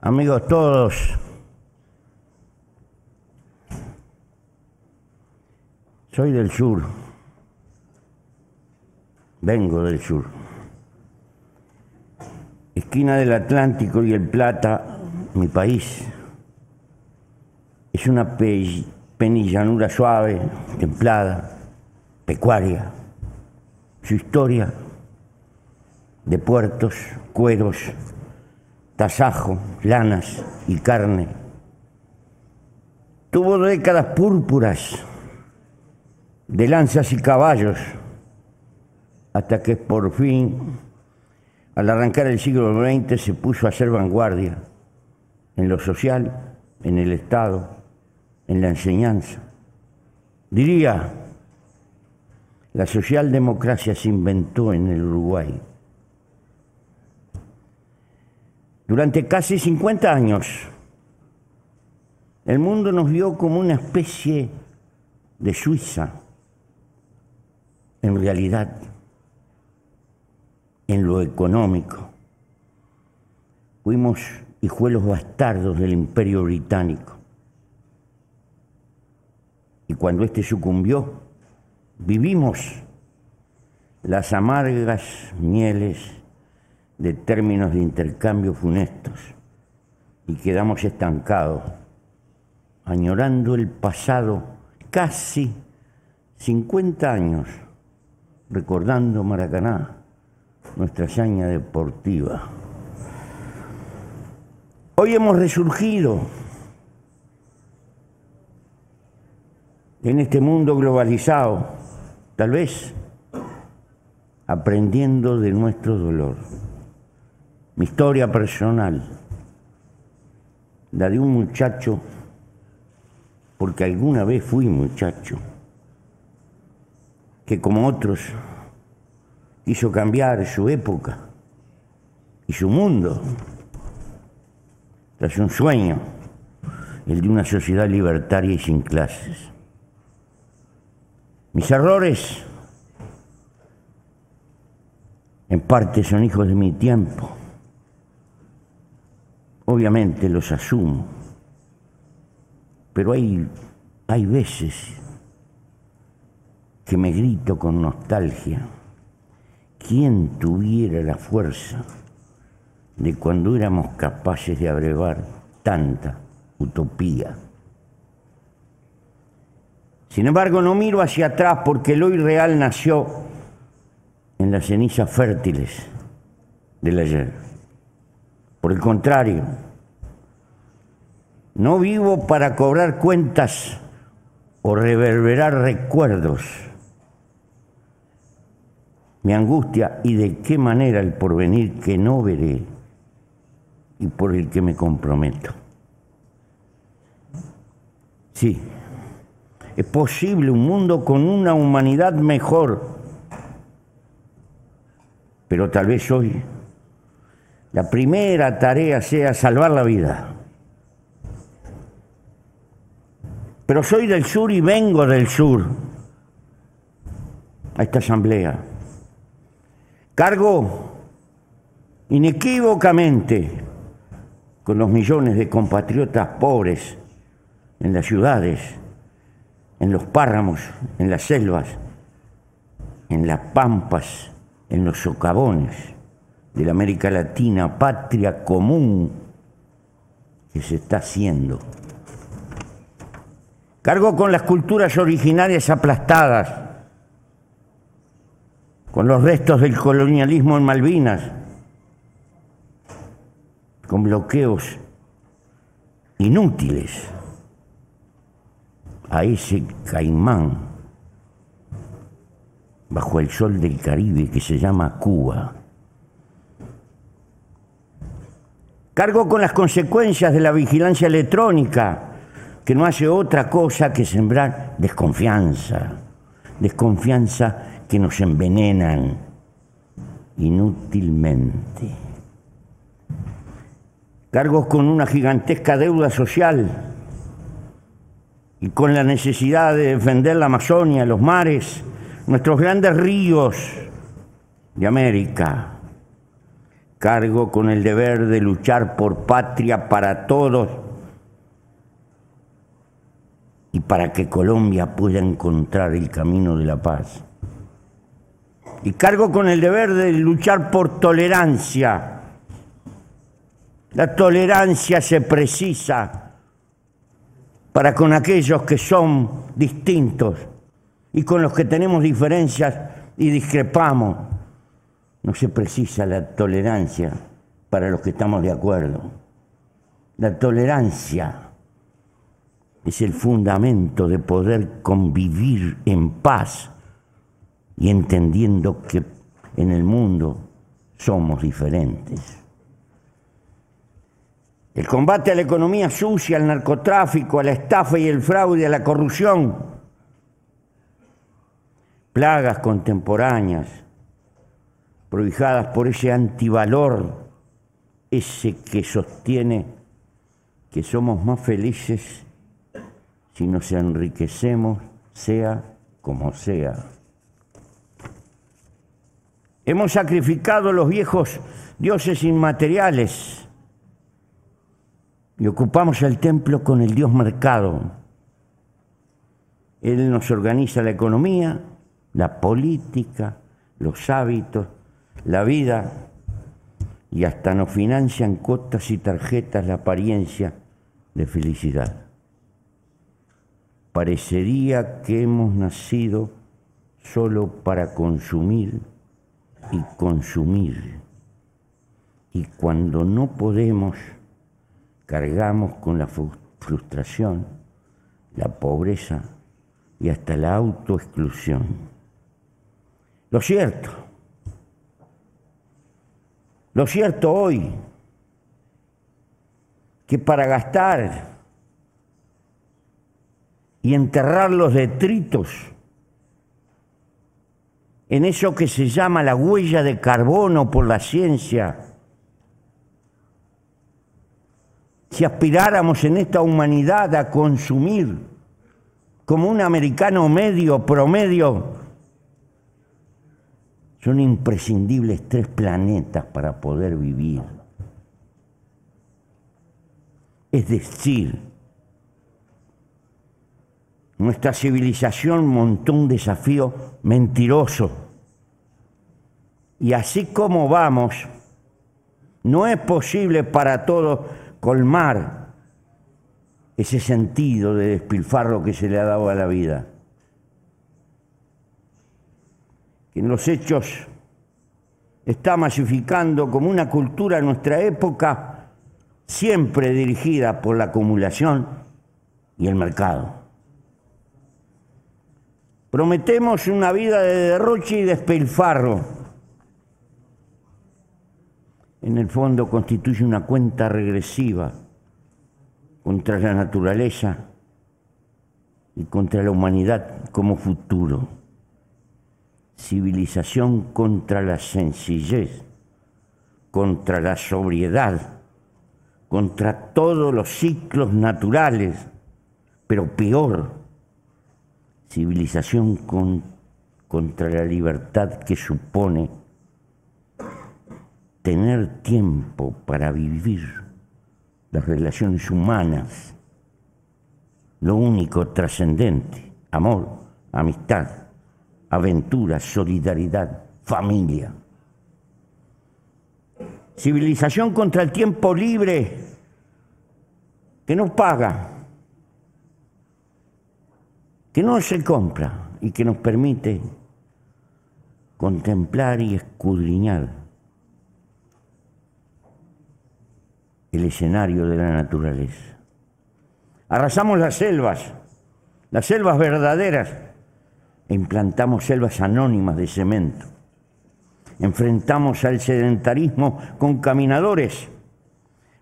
Amigos todos, soy del sur, vengo del sur. Esquina del Atlántico y el Plata, mi país, es una penillanura suave, templada, pecuaria. Su historia de puertos, cueros, tasajo, lanas y carne. Tuvo décadas púrpuras de lanzas y caballos, hasta que por fin, al arrancar el siglo XX, se puso a hacer vanguardia en lo social, en el Estado, en la enseñanza. Diría, la socialdemocracia se inventó en el Uruguay Durante casi 50 años, el mundo nos vio como una especie de Suiza, en realidad, en lo económico. Fuimos hijuelos bastardos del imperio británico. Y cuando éste sucumbió, vivimos las amargas mieles de términos de intercambio funestos y quedamos estancados, añorando el pasado casi 50 años, recordando Maracaná, nuestra hazaña deportiva. Hoy hemos resurgido en este mundo globalizado, tal vez aprendiendo de nuestro dolor mi historia personal, la de un muchacho, porque alguna vez fui muchacho, que como otros quiso cambiar su época y su mundo tras un sueño, el de una sociedad libertaria y sin clases. Mis errores en parte son hijos de mi tiempo obviamente los asumo, pero hay, hay veces que me grito con nostalgia, ¿quién tuviera la fuerza de cuando éramos capaces de abrevar tanta utopía? Sin embargo, no miro hacia atrás porque el hoy real nació en las cenizas fértiles del ayer. Por el contrario, no vivo para cobrar cuentas o reverberar recuerdos. Mi angustia y de qué manera el porvenir que no veré y por el que me comprometo. Sí, es posible un mundo con una humanidad mejor, pero tal vez hoy la primera tarea sea salvar la vida. Pero soy del sur y vengo del sur a esta asamblea. Cargo inequívocamente con los millones de compatriotas pobres en las ciudades, en los páramos, en las selvas, en las pampas, en los socavones de la América Latina, patria común que se está haciendo. Cargo con las culturas originarias aplastadas, con los restos del colonialismo en Malvinas, con bloqueos inútiles a ese caimán bajo el sol del Caribe que se llama Cuba. Cargo con las consecuencias de la vigilancia electrónica, que no hace otra cosa que sembrar desconfianza, desconfianza que nos envenenan inútilmente. Cargo con una gigantesca deuda social y con la necesidad de defender la Amazonia, los mares, nuestros grandes ríos de América Cargo con el deber de luchar por patria para todos y para que Colombia pueda encontrar el camino de la paz. Y cargo con el deber de luchar por tolerancia. La tolerancia se precisa para con aquellos que son distintos y con los que tenemos diferencias y discrepamos. No se precisa la tolerancia para los que estamos de acuerdo. La tolerancia es el fundamento de poder convivir en paz y entendiendo que en el mundo somos diferentes. El combate a la economía sucia, al narcotráfico, a la estafa y el fraude, a la corrupción, plagas contemporáneas, prohijadas por ese antivalor, ese que sostiene que somos más felices si nos enriquecemos, sea como sea. Hemos sacrificado los viejos dioses inmateriales y ocupamos el templo con el dios mercado. Él nos organiza la economía, la política, los hábitos, la vida y hasta nos financian cuotas y tarjetas la apariencia de felicidad parecería que hemos nacido solo para consumir y consumir. Y cuando no podemos, cargamos con la frustración, la pobreza y hasta la autoexclusión. Lo cierto, lo cierto hoy, que para gastar y enterrar los detritos en eso que se llama la huella de carbono por la ciencia. Si aspiráramos en esta humanidad a consumir como un americano medio, promedio, son imprescindibles tres planetas para poder vivir. Es decir, nuestra civilización montó un desafío mentiroso. Y así como vamos, no es posible para todos colmar ese sentido de despilfarro que se le ha dado a la vida. En los hechos está masificando como una cultura nuestra época siempre dirigida por la acumulación y el mercado. Prometemos una vida de derroche y despilfarro. En el fondo constituye una cuenta regresiva contra la naturaleza y contra la humanidad como futuro. Civilización contra la sencillez, contra la sobriedad, contra todos los ciclos naturales, pero peor, civilización contra la libertad que supone tener tiempo para vivir las relaciones humanas, lo único trascendente, amor, amistad, aventura, solidaridad, familia. Civilización contra el tiempo libre que no paga que no se compra y que nos permite contemplar y escudriñar el escenario de la naturaleza. Arrasamos las selvas, las selvas verdaderas, implantamos selvas anónimas de cemento. Enfrentamos al sedentarismo con caminadores,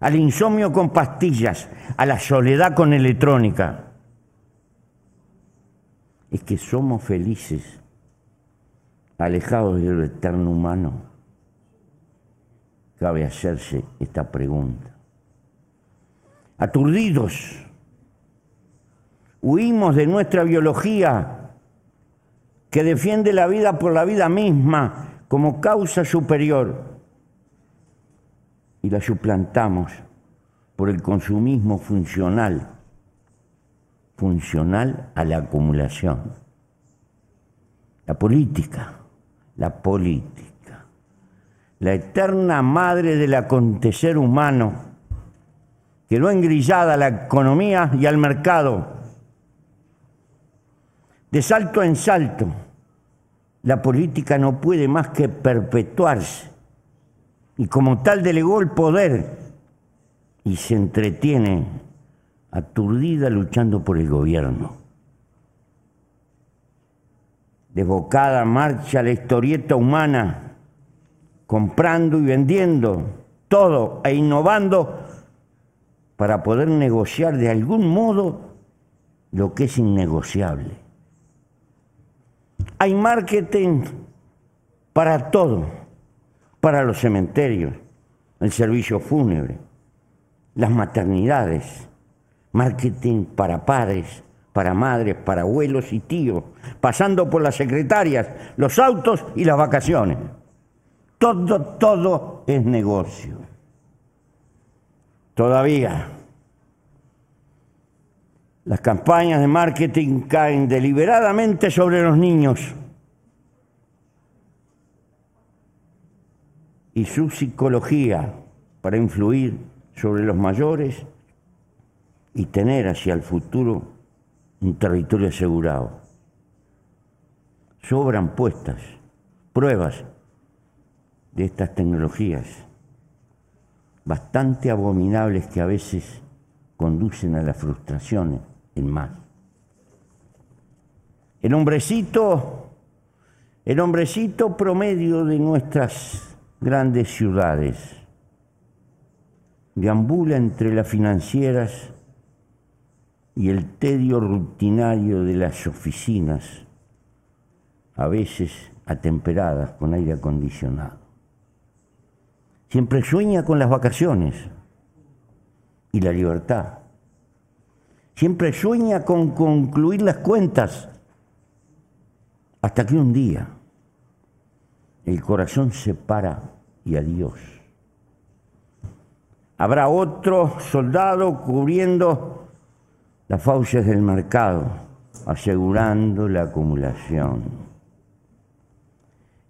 al insomnio con pastillas, a la soledad con electrónica es que somos felices, alejados del eterno humano. Cabe hacerse esta pregunta. Aturdidos, huimos de nuestra biología que defiende la vida por la vida misma como causa superior. y la suplantamos por el consumismo funcional, funcional a la acumulación. La política, la política, la eterna madre del acontecer humano, quedó engrillada a la economía y al mercado. De salto en salto, la política no puede más que perpetuarse y como tal delegó el poder y se entretiene aturdida luchando por el gobierno. Desbocada marcha la historieta humana, comprando y vendiendo todo e innovando para poder negociar de algún modo lo que es innegociable. Hay marketing para todo, para los cementerios, el servicio fúnebre, las maternidades, marketing para padres, para madres, para abuelos y tíos, pasando por las secretarias, los autos y las vacaciones. Todo, todo es negocio. Todavía las campañas de marketing caen deliberadamente sobre los niños y su psicología para influir sobre los mayores y tener hacia el futuro un territorio asegurado. Sobran puestas pruebas de estas tecnologías, bastante abominables que a veces conducen a las frustraciones más. El hombrecito, el hombrecito promedio de nuestras grandes ciudades deambula entre las financieras y el tedio rutinario de las oficinas, a veces atemperadas con aire acondicionado. Siempre sueña con las vacaciones y la libertad. Siempre sueña con concluir las cuentas. Hasta que un día el corazón se para y adiós. Habrá otro soldado cubriendo las fauces del mercado, asegurando la acumulación.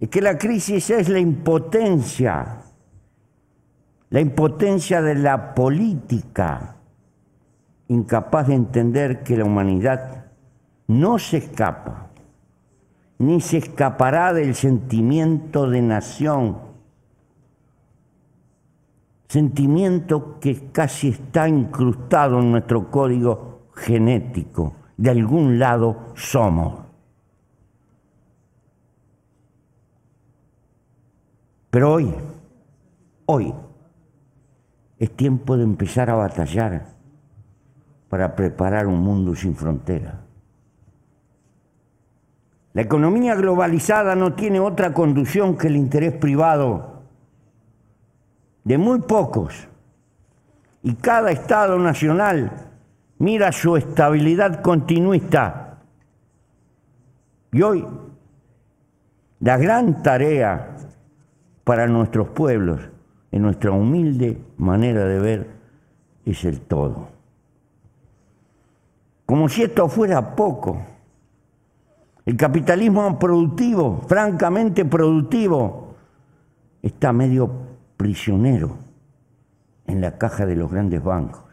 Es que la crisis es la impotencia, la impotencia de la política, incapaz de entender que la humanidad no se escapa, ni se escapará del sentimiento de nación sentimiento que casi está incrustado en nuestro código genético. De algún lado somos. Pero hoy, hoy, es tiempo de empezar a batallar para preparar un mundo sin frontera. La economía globalizada no tiene otra conducción que el interés privado de muy pocos. Y cada Estado nacional mira su estabilidad continuista. Y hoy la gran tarea para nuestros pueblos, en nuestra humilde manera de ver, es el todo. Como si esto fuera poco. El capitalismo productivo, francamente productivo, está medio prisionero en la caja de los grandes bancos,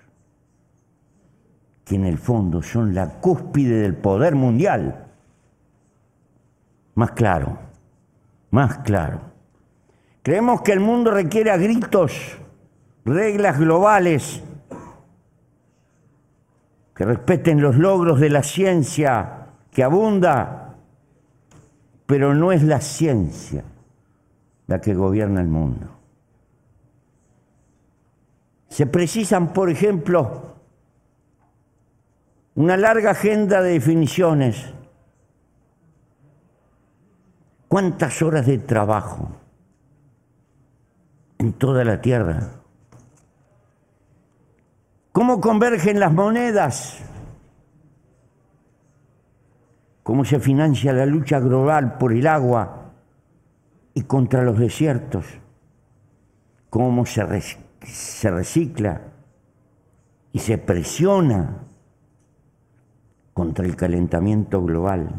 que en el fondo son la cúspide del poder mundial. Más claro, más claro. Creemos que el mundo requiere a gritos reglas globales que respeten los logros de la ciencia que abunda, pero no es la ciencia la que gobierna el mundo. Se precisan, por ejemplo, una larga agenda de definiciones. ¿Cuántas horas de trabajo en toda la tierra? ¿Cómo convergen las monedas? ¿Cómo se financia la lucha global por el agua y contra los desiertos? ¿Cómo se recicla y se presiona contra el calentamiento global.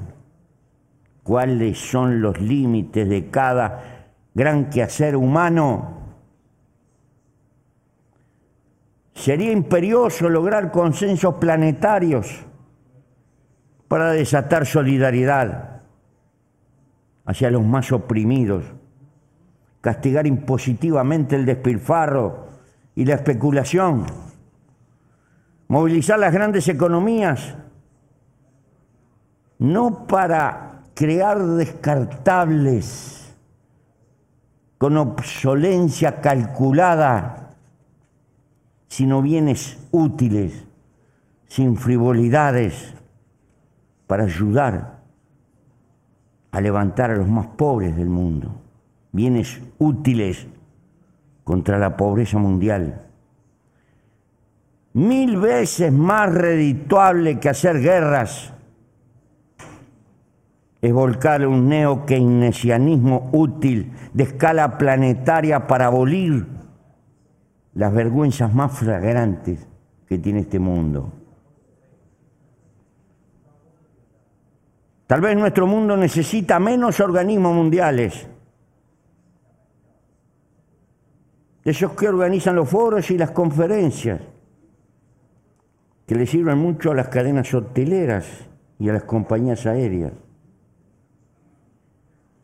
¿Cuáles son los límites de cada gran quehacer humano? Sería imperioso lograr consensos planetarios para desatar solidaridad hacia los más oprimidos, castigar impositivamente el despilfarro y la especulación, movilizar las grandes economías, no para crear descartables con obsolencia calculada, sino bienes útiles, sin frivolidades, para ayudar a levantar a los más pobres del mundo, bienes útiles contra la pobreza mundial. Mil veces más redituable que hacer guerras es volcar un neo-keynesianismo útil de escala planetaria para abolir las vergüenzas más flagrantes que tiene este mundo. Tal vez nuestro mundo necesita menos organismos mundiales. Esos que organizan los foros y las conferencias, que le sirven mucho a las cadenas hoteleras y a las compañías aéreas.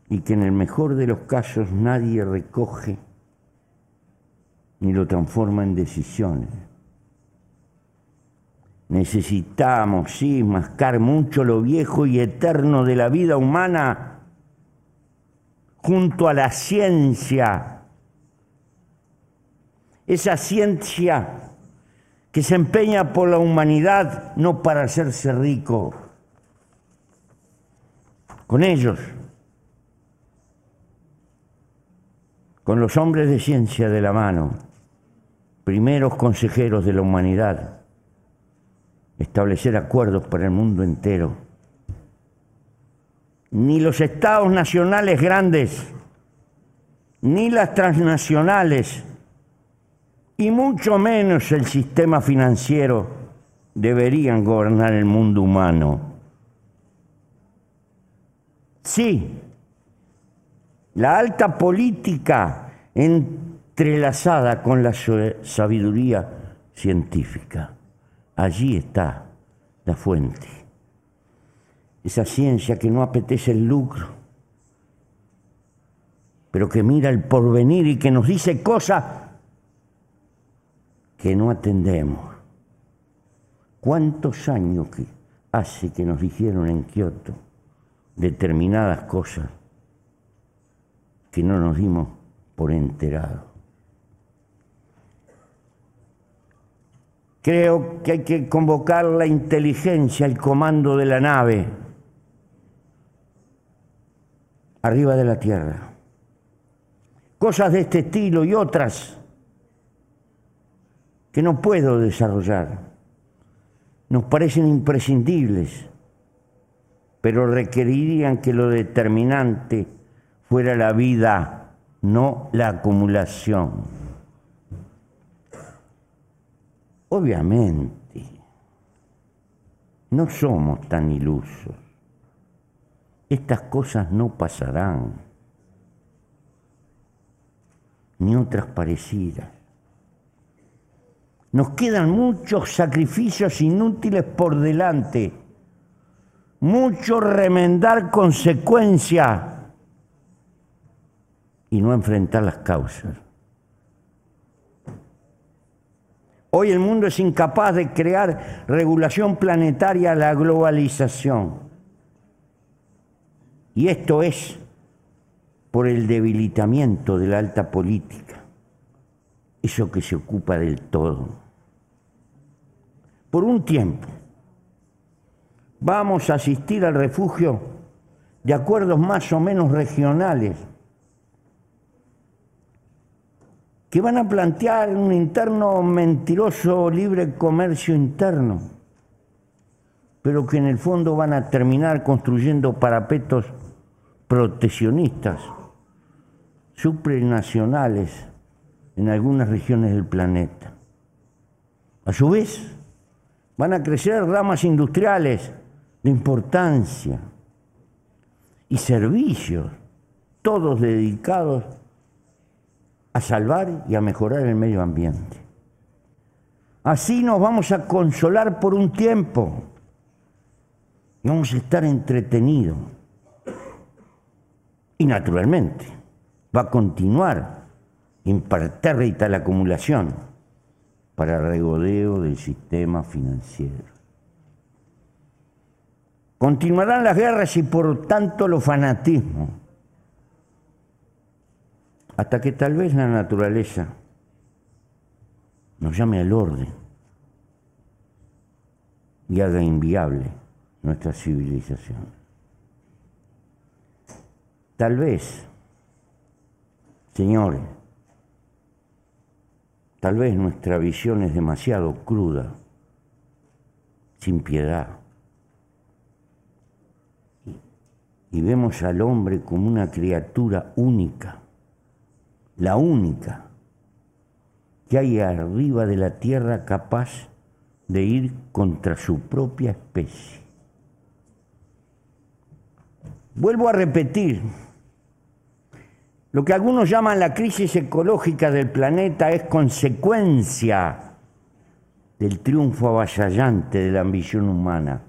Y que en el mejor de los casos nadie recoge ni lo transforma en decisiones. Necesitamos, sí, mascar mucho lo viejo y eterno de la vida humana junto a la ciencia. Esa ciencia que se empeña por la humanidad no para hacerse rico. Con ellos, con los hombres de ciencia de la mano, primeros consejeros de la humanidad establecer acuerdos para el mundo entero. Ni los estados nacionales grandes, ni las transnacionales, y mucho menos el sistema financiero deberían gobernar el mundo humano. Sí, la alta política entrelazada con la sabiduría científica. Allí está la fuente. Esa ciencia que no apetece el lucro, pero que mira el porvenir y que nos dice cosas que no atendemos. ¿Cuántos años hace que nos dijeron en Kioto determinadas cosas que no nos dimos por enterados? Creo que hay que convocar la inteligencia, el comando de la nave, arriba de la Tierra. Cosas de este estilo y otras que no puedo desarrollar. Nos parecen imprescindibles, pero requerirían que lo determinante fuera la vida, no la acumulación. Obviamente, no somos tan ilusos. Estas cosas no pasarán, ni otras parecidas. Nos quedan muchos sacrificios inútiles por delante, mucho remendar consecuencias y no enfrentar las causas. Hoy el mundo es incapaz de crear regulación planetaria a la globalización. Y esto es por el debilitamiento de la alta política, eso que se ocupa del todo. Por un tiempo vamos a asistir al refugio de acuerdos más o menos regionales que van a plantear un interno mentiroso libre comercio interno, pero que en el fondo van a terminar construyendo parapetos proteccionistas, supranacionales, en algunas regiones del planeta. A su vez, van a crecer ramas industriales de importancia y servicios, todos dedicados a salvar y a mejorar el medio ambiente. Así nos vamos a consolar por un tiempo vamos a estar entretenidos. Y naturalmente va a continuar impertérrita la acumulación para regodeo del sistema financiero. Continuarán las guerras y por tanto los fanatismos, hasta que tal vez la naturaleza nos llame al orden y haga inviable nuestra civilización. Tal vez, señores, tal vez nuestra visión es demasiado cruda, sin piedad, y vemos al hombre como una criatura única, la única que hay arriba de la tierra capaz de ir contra su propia especie. Vuelvo a repetir, lo que algunos llaman la crisis ecológica del planeta es consecuencia del triunfo avasallante de la ambición humana.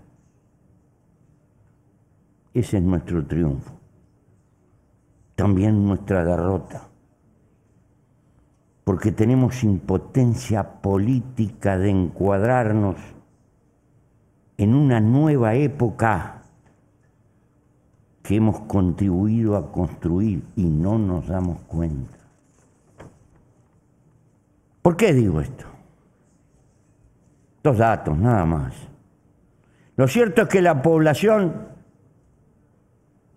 Ese es nuestro triunfo, también nuestra derrota porque tenemos impotencia política de encuadrarnos en una nueva época que hemos contribuido a construir y no nos damos cuenta. ¿Por qué digo esto? Dos datos, nada más. Lo cierto es que la población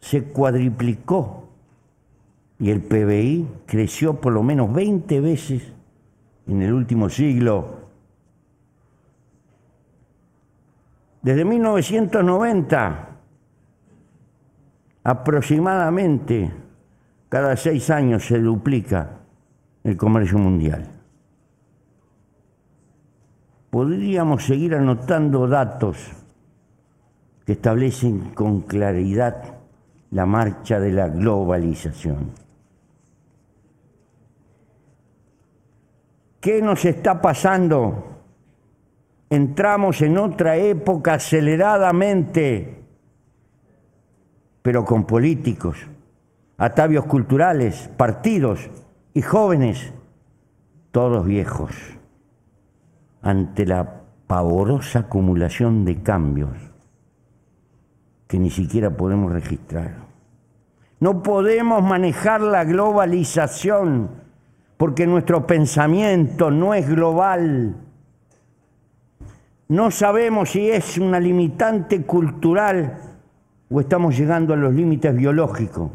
se cuadriplicó y el PBI creció por lo menos 20 veces en el último siglo. Desde 1990, aproximadamente cada seis años se duplica el comercio mundial. Podríamos seguir anotando datos que establecen con claridad la marcha de la globalización. ¿Qué nos está pasando? Entramos en otra época aceleradamente, pero con políticos, atavios culturales, partidos y jóvenes, todos viejos, ante la pavorosa acumulación de cambios que ni siquiera podemos registrar. No podemos manejar la globalización porque nuestro pensamiento no es global. No sabemos si es una limitante cultural o estamos llegando a los límites biológicos.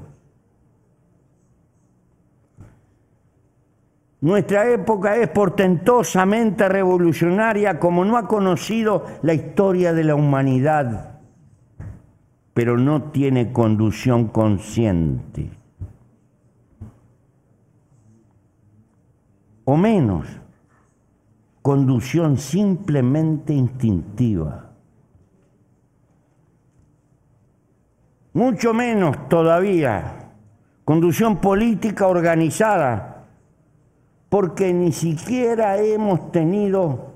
Nuestra época es portentosamente revolucionaria como no ha conocido la historia de la humanidad, pero no tiene conducción consciente. O menos, conducción simplemente instintiva. Mucho menos todavía, conducción política organizada, porque ni siquiera hemos tenido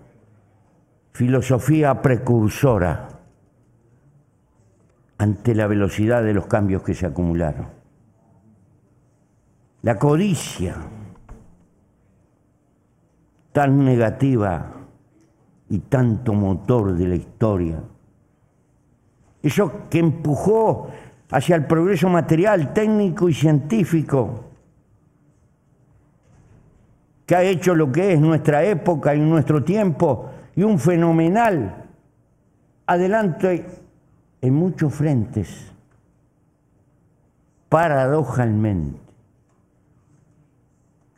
filosofía precursora ante la velocidad de los cambios que se acumularon. La codicia, tan negativa y tanto motor de la historia. Eso que empujó hacia el progreso material, técnico y científico, que ha hecho lo que es nuestra época y nuestro tiempo y un fenomenal adelante en muchos frentes, paradojalmente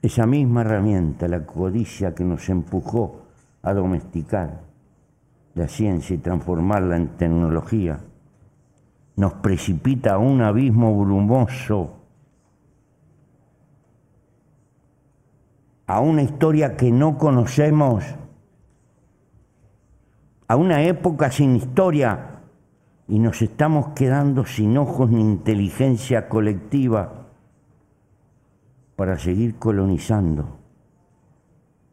esa misma herramienta, la codicia que nos empujó a domesticar la ciencia y transformarla en tecnología, nos precipita a un abismo brumoso a una historia que no conocemos, a una época sin historia, y nos estamos quedando sin ojos ni inteligencia colectiva para seguir colonizando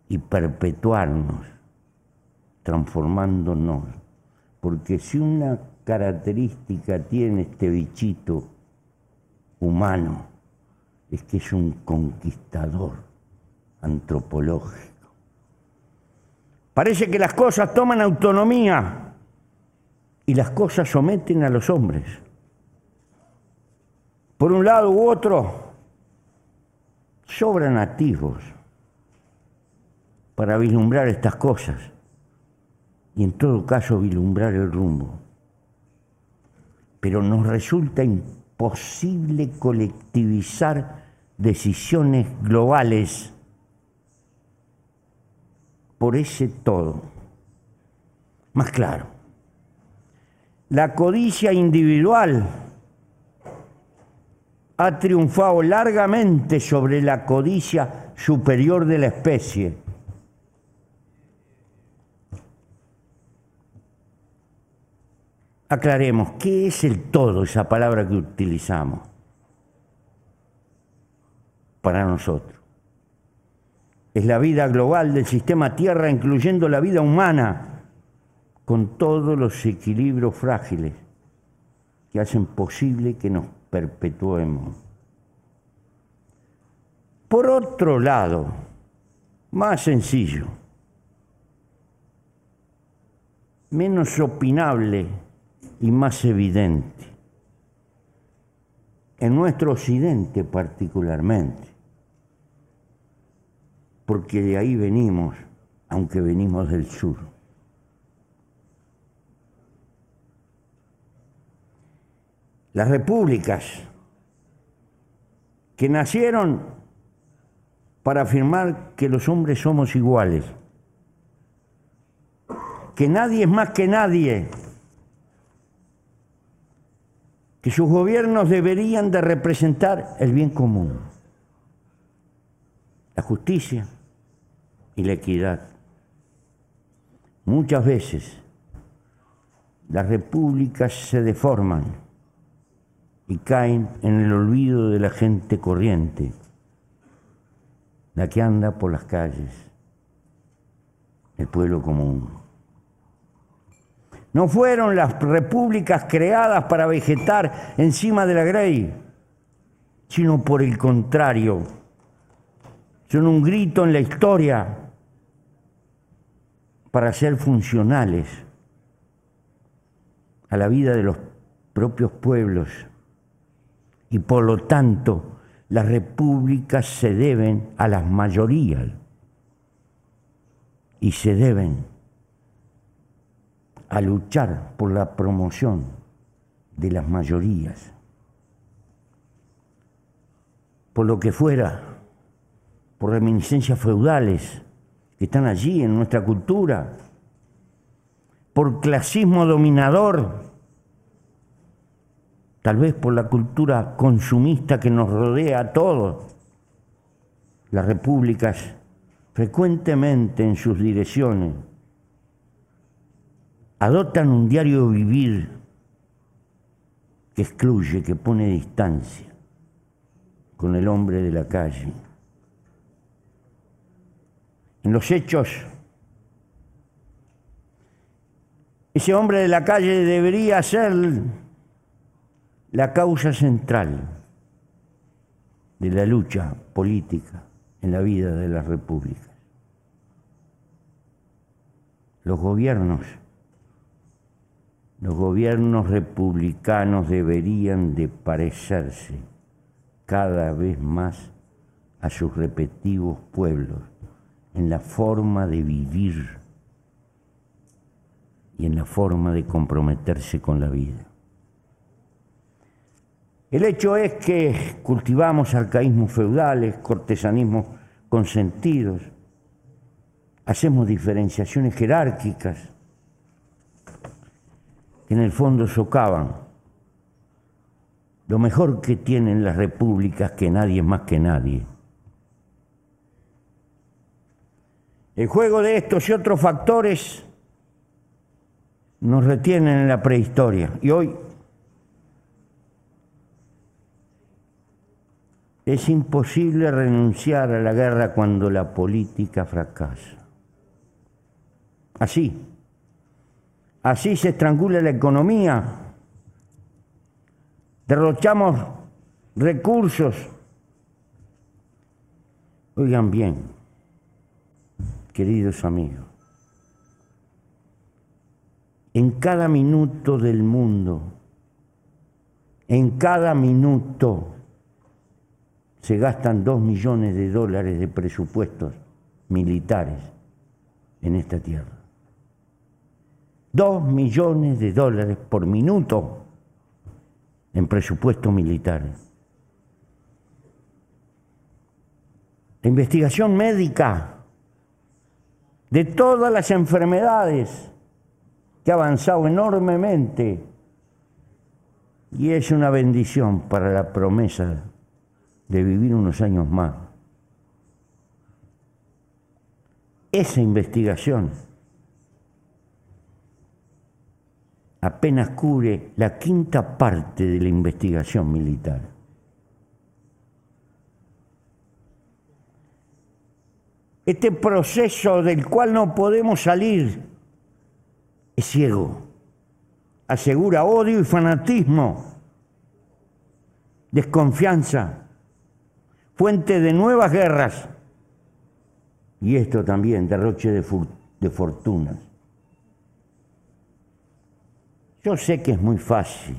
y perpetuarnos, transformándonos. Porque si una característica tiene este bichito humano, es que es un conquistador antropológico. Parece que las cosas toman autonomía y las cosas someten a los hombres. Por un lado u otro, sobran activos para vislumbrar estas cosas y en todo caso vislumbrar el rumbo. Pero nos resulta imposible colectivizar decisiones globales por ese todo. Más claro, la codicia individual ha triunfado largamente sobre la codicia superior de la especie. Aclaremos, ¿qué es el todo, esa palabra que utilizamos para nosotros? Es la vida global del sistema Tierra, incluyendo la vida humana, con todos los equilibrios frágiles que hacen posible que nos perpetuemos. Por otro lado, más sencillo, menos opinable y más evidente, en nuestro occidente particularmente, porque de ahí venimos, aunque venimos del sur. Las repúblicas que nacieron para afirmar que los hombres somos iguales, que nadie es más que nadie, que sus gobiernos deberían de representar el bien común, la justicia y la equidad. Muchas veces las repúblicas se deforman y caen en el olvido de la gente corriente, la que anda por las calles, el pueblo común. No fueron las repúblicas creadas para vegetar encima de la grey, sino por el contrario. Son un grito en la historia para ser funcionales a la vida de los propios pueblos. Y por lo tanto, las repúblicas se deben a las mayorías y se deben a luchar por la promoción de las mayorías, por lo que fuera, por reminiscencias feudales que están allí en nuestra cultura, por clasismo dominador, tal vez por la cultura consumista que nos rodea a todos. Las repúblicas frecuentemente en sus direcciones adoptan un diario vivir que excluye, que pone distancia con el hombre de la calle. En los hechos, ese hombre de la calle debería ser la causa central de la lucha política en la vida de las repúblicas. Los gobiernos los gobiernos republicanos deberían de parecerse cada vez más a sus respectivos pueblos en la forma de vivir y en la forma de comprometerse con la vida. El hecho es que cultivamos arcaísmos feudales, cortesanismos consentidos, hacemos diferenciaciones jerárquicas, en el fondo socavan lo mejor que tienen las repúblicas que nadie más que nadie. El juego de estos y otros factores nos retienen en la prehistoria y hoy es imposible renunciar a la guerra cuando la política fracasa. Así, así se estrangula la economía, derrochamos recursos. Oigan bien, queridos amigos, en cada minuto del mundo, en cada minuto se gastan dos millones de dólares de presupuestos militares en esta tierra. Dos millones de dólares por minuto en presupuestos militares. La investigación médica de todas las enfermedades que ha avanzado enormemente y es una bendición para la promesa de vivir unos años más. Esa investigación apenas cubre la quinta parte de la investigación militar. Este proceso del cual no podemos salir es ciego, asegura odio y fanatismo, desconfianza, fuente de nuevas guerras y esto también, derroche de, de fortunas. Yo sé que es muy fácil,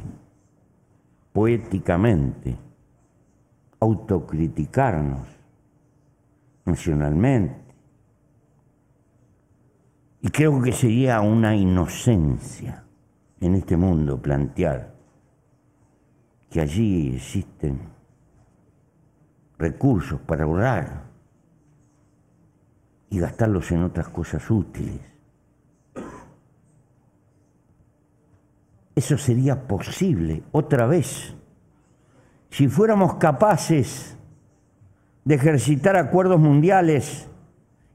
poéticamente, autocriticarnos nacionalmente. Y creo que sería una inocencia en este mundo plantear que allí existen recursos para ahorrar y gastarlos en otras cosas útiles. Eso sería posible otra vez si fuéramos capaces de ejercitar acuerdos mundiales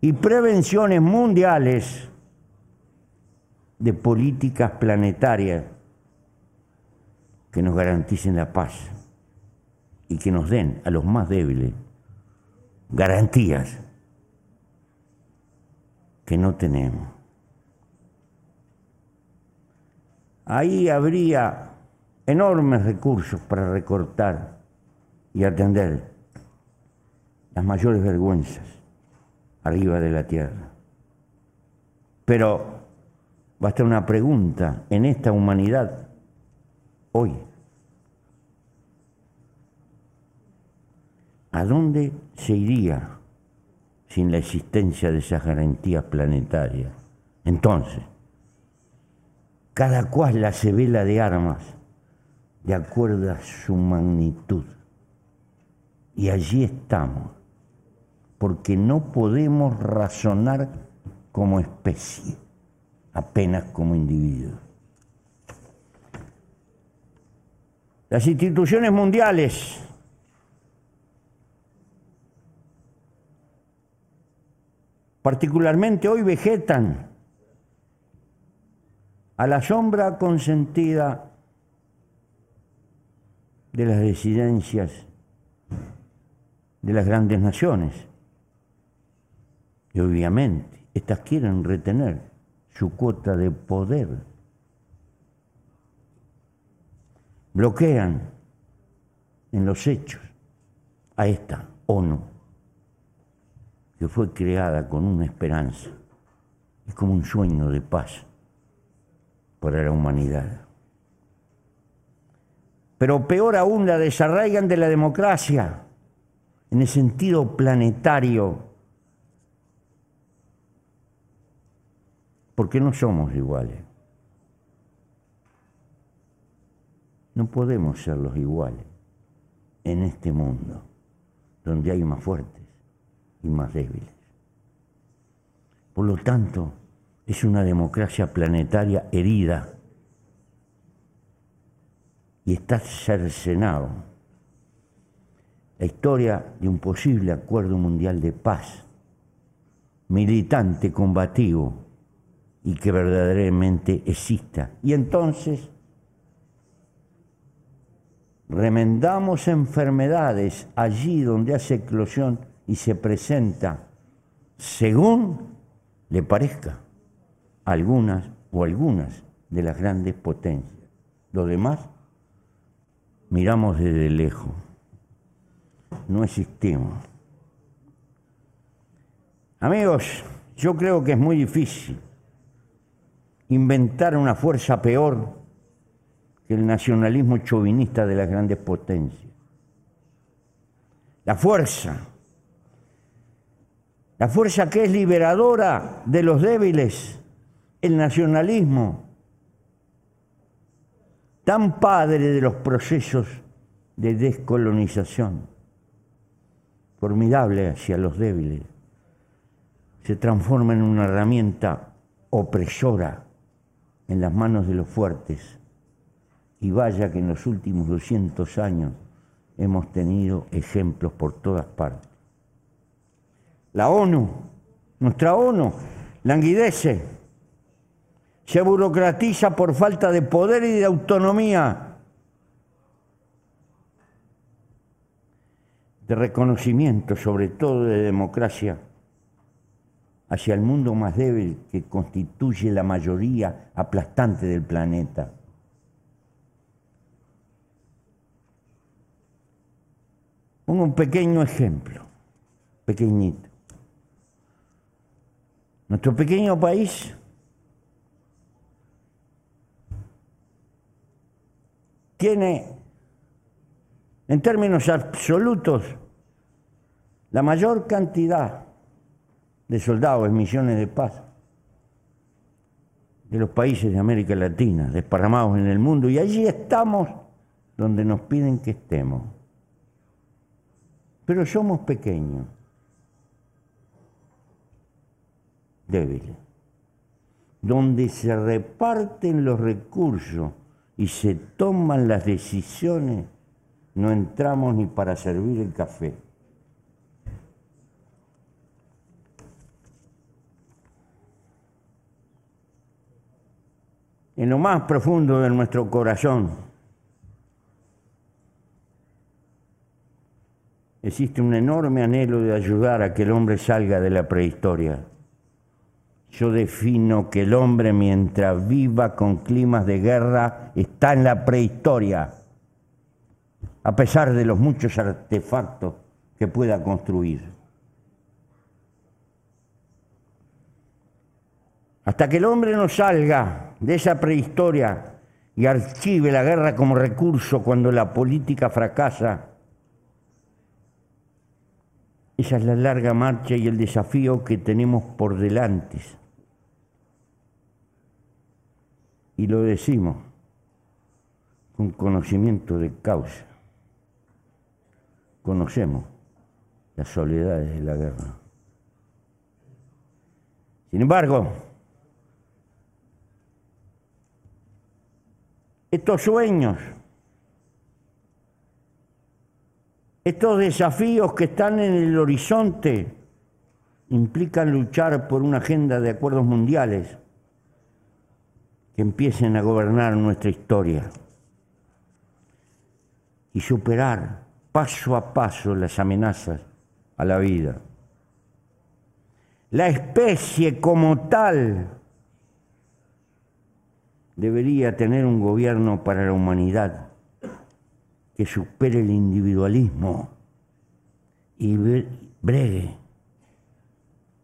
y prevenciones mundiales de políticas planetarias que nos garanticen la paz y que nos den a los más débiles garantías que no tenemos. ahí habría enormes recursos para recortar y atender las mayores vergüenzas arriba de la tierra. Pero basta una pregunta en esta humanidad hoy. ¿A dónde se iría sin la existencia de esas garantías planetarias? Entonces, cada cual la vela de armas de acuerdo a su magnitud. Y allí estamos, porque no podemos razonar como especie, apenas como individuos. Las instituciones mundiales particularmente hoy vegetan a la sombra consentida de las disidencias de las grandes naciones. Y obviamente, estas quieren retener su cuota de poder. Bloquean en los hechos a esta ONU, que fue creada con una esperanza y como un sueño de paz para la humanidad. Pero peor aún la desarraigan de la democracia en el sentido planetario, porque no somos iguales. No podemos ser los iguales en este mundo donde hay más fuertes y más débiles. Por lo tanto, es una democracia planetaria herida y está cercenado. La historia de un posible acuerdo mundial de paz militante, combativo y que verdaderamente exista. Y entonces remendamos enfermedades allí donde hace eclosión y se presenta según le parezca algunas o algunas de las grandes potencias. Lo demás miramos desde lejos, no existimos. Amigos, yo creo que es muy difícil inventar una fuerza peor que el nacionalismo chauvinista de las grandes potencias. La fuerza, la fuerza que es liberadora de los débiles, el nacionalismo, tan padre de los procesos de descolonización, formidable hacia los débiles, se transforma en una herramienta opresora en las manos de los fuertes. Y vaya que en los últimos 200 años hemos tenido ejemplos por todas partes. La ONU, nuestra ONU, languidece, se burocratiza por falta de poder y de autonomía, de reconocimiento, sobre todo de democracia hacia el mundo más débil que constituye la mayoría aplastante del planeta. Pongo un pequeño ejemplo, pequeñito. Nuestro pequeño país. Tiene, en términos absolutos, la mayor cantidad de soldados en misiones de paz de los países de América Latina, desparramados en el mundo, y allí estamos donde nos piden que estemos. Pero somos pequeños, débiles, donde se reparten los recursos y se toman las decisiones, no entramos ni para servir el café. en lo más profundo de nuestro corazón existe un enorme anhelo de ayudar a que el hombre salga de la prehistoria. Yo defino que el hombre mientras viva con climas de guerra está en la prehistoria, a pesar de los muchos artefactos que pueda construir. Hasta que el hombre no salga de esa prehistoria y archive la guerra como recurso cuando la política fracasa, esa es la larga marcha y el desafío que tenemos por delante. Y lo decimos con conocimiento de causa. Conocemos las soledades de la guerra. Sin embargo, estos sueños, estos desafíos que están en el horizonte implican luchar por una agenda de acuerdos mundiales empiecen a gobernar nuestra historia y superar paso a paso las amenazas a la vida. La especie como tal debería tener un gobierno para la humanidad que supere el individualismo y bregue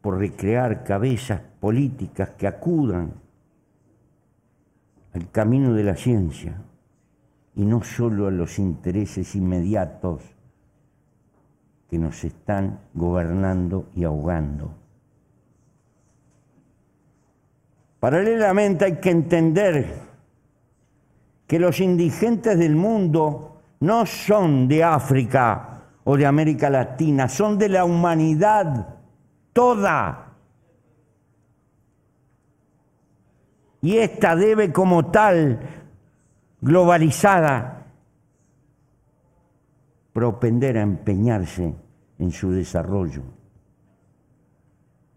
por recrear cabezas políticas que acudan al camino de la ciencia y no solo a los intereses inmediatos que nos están gobernando y ahogando. Paralelamente hay que entender que los indigentes del mundo no son de África o de América Latina, son de la humanidad toda. Y esta debe como tal, globalizada, propender a empeñarse en su desarrollo.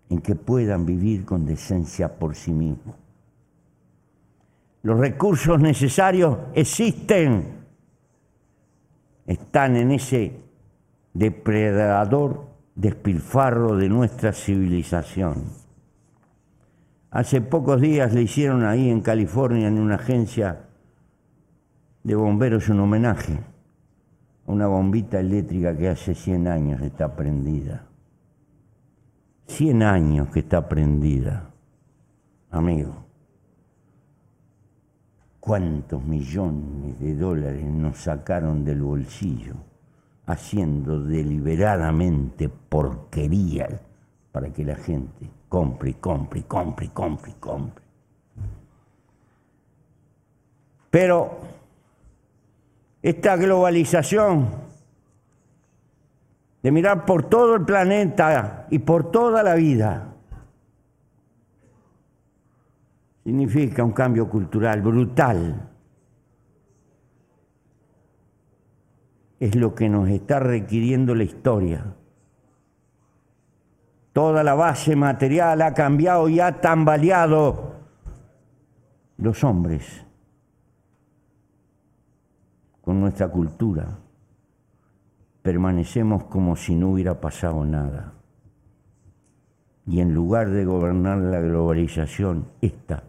en que puedan vivir con decencia por sí mismos. Los recursos necesarios existen, están en ese depredador despilfarro de nuestra civilización. Hace pocos días le hicieron ahí en California, en una agencia de bomberos, un homenaje a una bombita eléctrica que hace 100 años está prendida. 100 años que está prendida, amigo. ¿Cuántos millones de dólares nos sacaron del bolsillo haciendo deliberadamente porquería para que la gente compre, compre, compre, compre, compre? Pero esta globalización de mirar por todo el planeta y por toda la vida, significa un cambio cultural brutal. Es lo que nos está requiriendo la historia. Toda la base material ha cambiado y ha tambaleado los hombres con nuestra cultura permanecemos como si no hubiera pasado nada. Y en lugar de gobernar la globalización, esta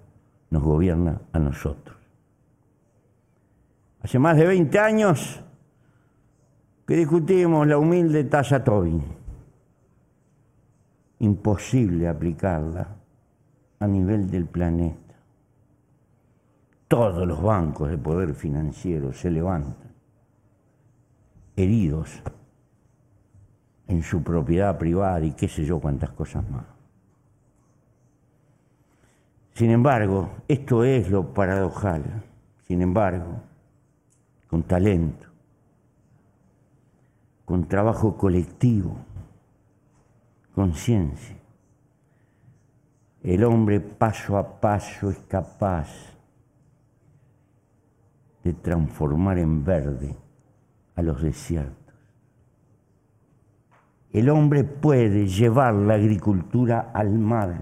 nos gobierna a nosotros. Hace más de 20 años que discutimos la humilde tasa Tobin. Imposible aplicarla a nivel del planeta. Todos los bancos de poder financiero se levantan heridos en su propiedad privada y qué sé yo cuántas cosas más. Sin embargo, esto es lo paradojal. Sin embargo, con talento, con trabajo colectivo, conciencia, el hombre paso a paso es capaz de transformar en verde a los desiertos. El hombre puede llevar la agricultura al mar.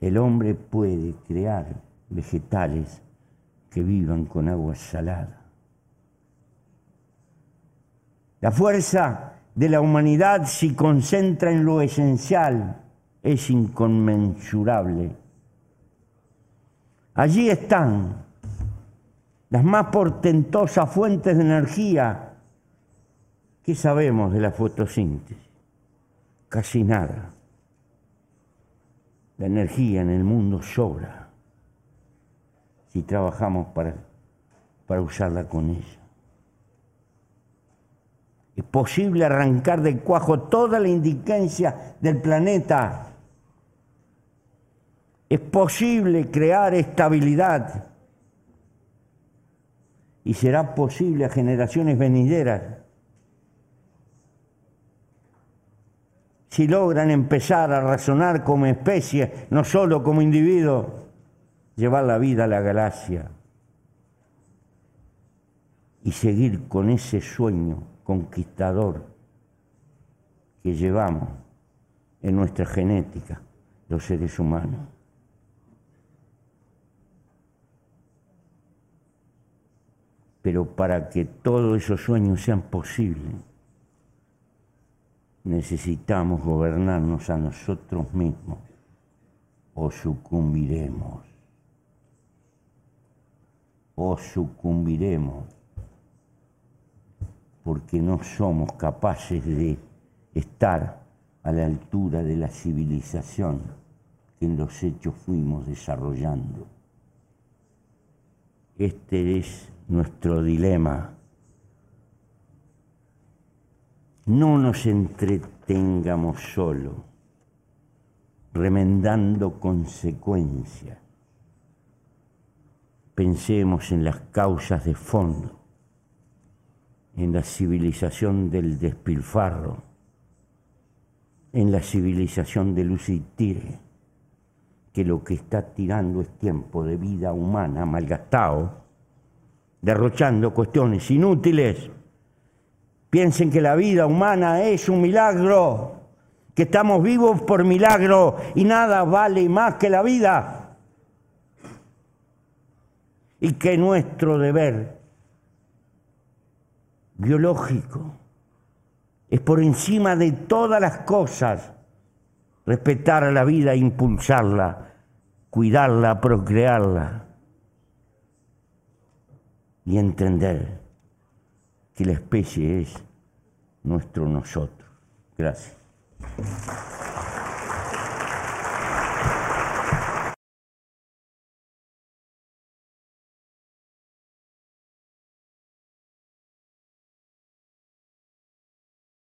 El hombre puede crear vegetales que vivan con agua salada. La fuerza de la humanidad si concentra en lo esencial es inconmensurable. Allí están las más portentosas fuentes de energía. ¿Qué sabemos de la fotosíntesis? Casi nada. La energía en el mundo sobra si trabajamos para, para usarla con ella. Es posible arrancar del cuajo toda la indigencia del planeta. Es posible crear estabilidad. Y será posible a generaciones venideras. Si logran empezar a razonar como especie, no solo como individuo, llevar la vida a la galaxia y seguir con ese sueño conquistador que llevamos en nuestra genética los seres humanos. Pero para que todos esos sueños sean posibles, necesitamos gobernarnos a nosotros mismos o sucumbiremos. O sucumbiremos porque no somos capaces de estar a la altura de la civilización que en los hechos fuimos desarrollando. Este es nuestro dilema. No nos entretengamos solo, remendando consecuencias. Pensemos en las causas de fondo, en la civilización del despilfarro, en la civilización de luz y tire, que lo que está tirando es tiempo de vida humana malgastado derrochando cuestiones inútiles. Piensen que la vida humana es un milagro, que estamos vivos por milagro y nada vale más que la vida. Y que nuestro deber biológico es por encima de todas las cosas respetar a la vida, impulsarla, cuidarla, procrearla y entender que la especie es nuestro nosotros. Gracias.